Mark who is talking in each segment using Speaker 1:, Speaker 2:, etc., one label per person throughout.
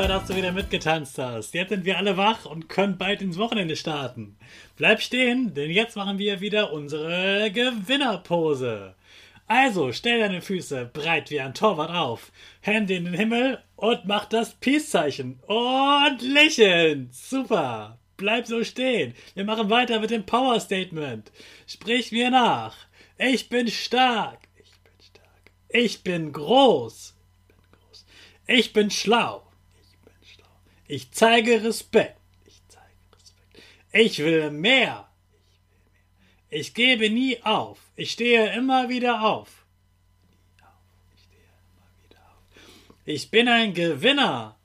Speaker 1: Super, dass du wieder mitgetanzt hast. Jetzt sind wir alle wach und können bald ins Wochenende starten. Bleib stehen, denn jetzt machen wir wieder unsere Gewinnerpose. Also, stell deine Füße breit wie ein Torwart auf, Hände in den Himmel und mach das Peace-Zeichen. Und lächeln. Super. Bleib so stehen. Wir machen weiter mit dem Power Statement. Sprich mir nach. Ich bin stark. Ich bin stark. Ich bin groß. Ich bin schlau. Ich zeige Respekt. Ich zeige Respekt. Ich will mehr. Ich gebe nie auf. Ich stehe immer wieder auf. Ich bin ein Gewinner.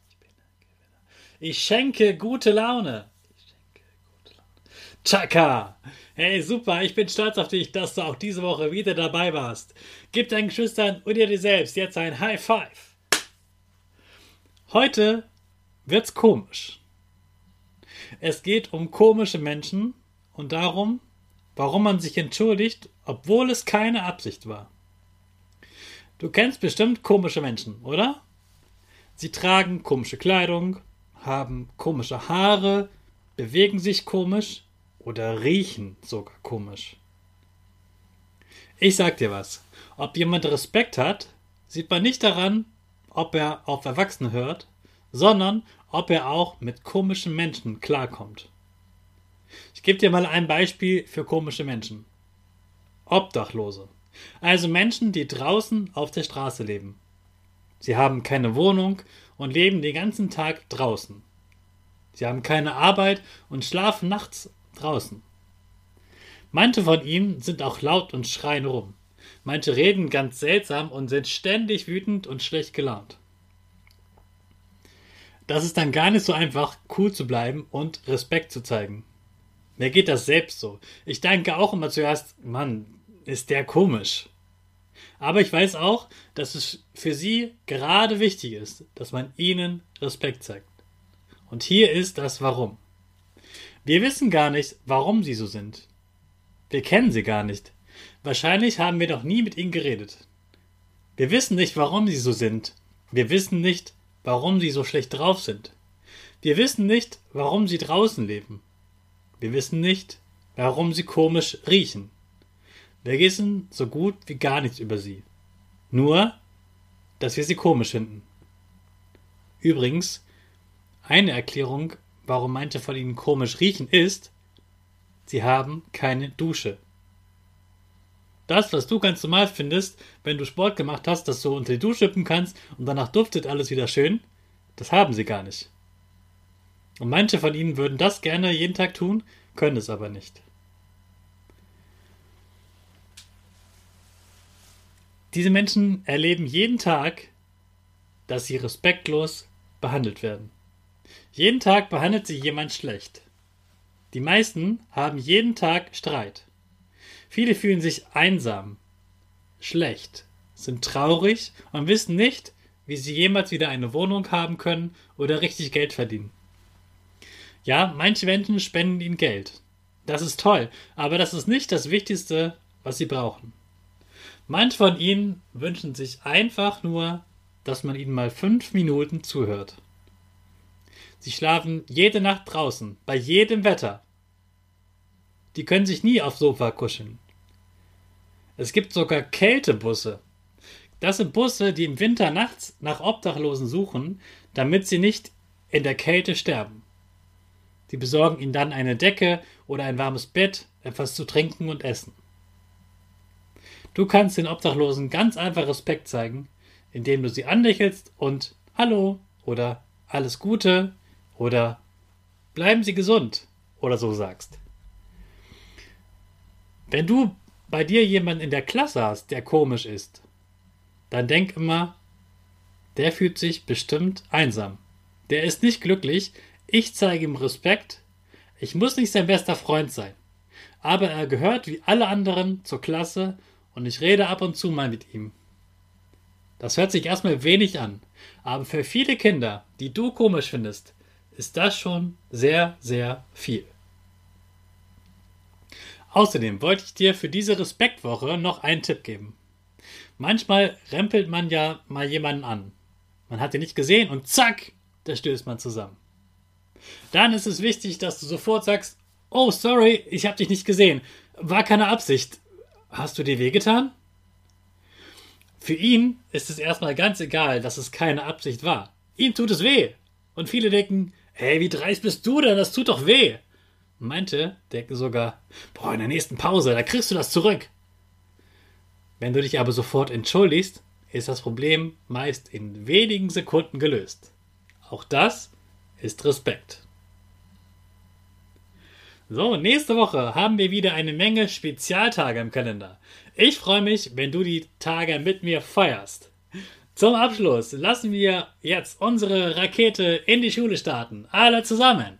Speaker 1: Ich schenke gute Laune. Chaka! Hey, super, ich bin stolz auf dich, dass du auch diese Woche wieder dabei warst. Gib deinen Geschwistern und dir selbst jetzt ein High Five. Heute wird's komisch. Es geht um komische Menschen und darum, warum man sich entschuldigt, obwohl es keine Absicht war. Du kennst bestimmt komische Menschen, oder? Sie tragen komische Kleidung, haben komische Haare, bewegen sich komisch oder riechen sogar komisch. Ich sag dir was. Ob jemand Respekt hat, sieht man nicht daran, ob er auf Erwachsene hört sondern ob er auch mit komischen Menschen klarkommt. Ich gebe dir mal ein Beispiel für komische Menschen. Obdachlose. Also Menschen, die draußen auf der Straße leben. Sie haben keine Wohnung und leben den ganzen Tag draußen. Sie haben keine Arbeit und schlafen nachts draußen. Manche von ihnen sind auch laut und schreien rum. Manche reden ganz seltsam und sind ständig wütend und schlecht gelaunt das ist dann gar nicht so einfach, cool zu bleiben und Respekt zu zeigen. Mir geht das selbst so. Ich denke auch immer zuerst, Mann, ist der komisch. Aber ich weiß auch, dass es für sie gerade wichtig ist, dass man ihnen Respekt zeigt. Und hier ist das Warum. Wir wissen gar nicht, warum sie so sind. Wir kennen sie gar nicht. Wahrscheinlich haben wir noch nie mit ihnen geredet. Wir wissen nicht, warum sie so sind. Wir wissen nicht, warum sie so schlecht drauf sind. Wir wissen nicht, warum sie draußen leben. Wir wissen nicht, warum sie komisch riechen. Wir wissen so gut wie gar nichts über sie. Nur, dass wir sie komisch finden. Übrigens, eine Erklärung, warum manche von ihnen komisch riechen, ist, sie haben keine Dusche. Das, was du ganz normal findest, wenn du Sport gemacht hast, dass du unter die Dusche schippen kannst und danach duftet alles wieder schön, das haben sie gar nicht. Und manche von ihnen würden das gerne jeden Tag tun, können es aber nicht. Diese Menschen erleben jeden Tag, dass sie respektlos behandelt werden. Jeden Tag behandelt sie jemand schlecht. Die meisten haben jeden Tag Streit. Viele fühlen sich einsam, schlecht, sind traurig und wissen nicht, wie sie jemals wieder eine Wohnung haben können oder richtig Geld verdienen. Ja, manche Menschen spenden ihnen Geld. Das ist toll, aber das ist nicht das Wichtigste, was sie brauchen. Manche von ihnen wünschen sich einfach nur, dass man ihnen mal fünf Minuten zuhört. Sie schlafen jede Nacht draußen, bei jedem Wetter. Die können sich nie aufs Sofa kuscheln. Es gibt sogar Kältebusse. Das sind Busse, die im Winter nachts nach Obdachlosen suchen, damit sie nicht in der Kälte sterben. Die besorgen ihnen dann eine Decke oder ein warmes Bett, etwas zu trinken und essen. Du kannst den Obdachlosen ganz einfach Respekt zeigen, indem du sie anlächelst und Hallo oder Alles Gute oder Bleiben Sie gesund oder so sagst. Wenn du bei dir jemanden in der Klasse hast, der komisch ist, dann denk immer, der fühlt sich bestimmt einsam. Der ist nicht glücklich, ich zeige ihm Respekt, ich muss nicht sein bester Freund sein, aber er gehört wie alle anderen zur Klasse und ich rede ab und zu mal mit ihm. Das hört sich erstmal wenig an, aber für viele Kinder, die du komisch findest, ist das schon sehr, sehr viel. Außerdem wollte ich dir für diese Respektwoche noch einen Tipp geben. Manchmal rempelt man ja mal jemanden an. Man hat ihn nicht gesehen und zack, da stößt man zusammen. Dann ist es wichtig, dass du sofort sagst, oh sorry, ich habe dich nicht gesehen. War keine Absicht. Hast du dir wehgetan? Für ihn ist es erstmal ganz egal, dass es keine Absicht war. Ihm tut es weh. Und viele denken, hey, wie dreist bist du denn? Das tut doch weh. Meinte, denken sogar, boah, in der nächsten Pause, da kriegst du das zurück. Wenn du dich aber sofort entschuldigst, ist das Problem meist in wenigen Sekunden gelöst. Auch das ist Respekt. So, nächste Woche haben wir wieder eine Menge Spezialtage im Kalender. Ich freue mich, wenn du die Tage mit mir feierst. Zum Abschluss lassen wir jetzt unsere Rakete in die Schule starten. Alle zusammen.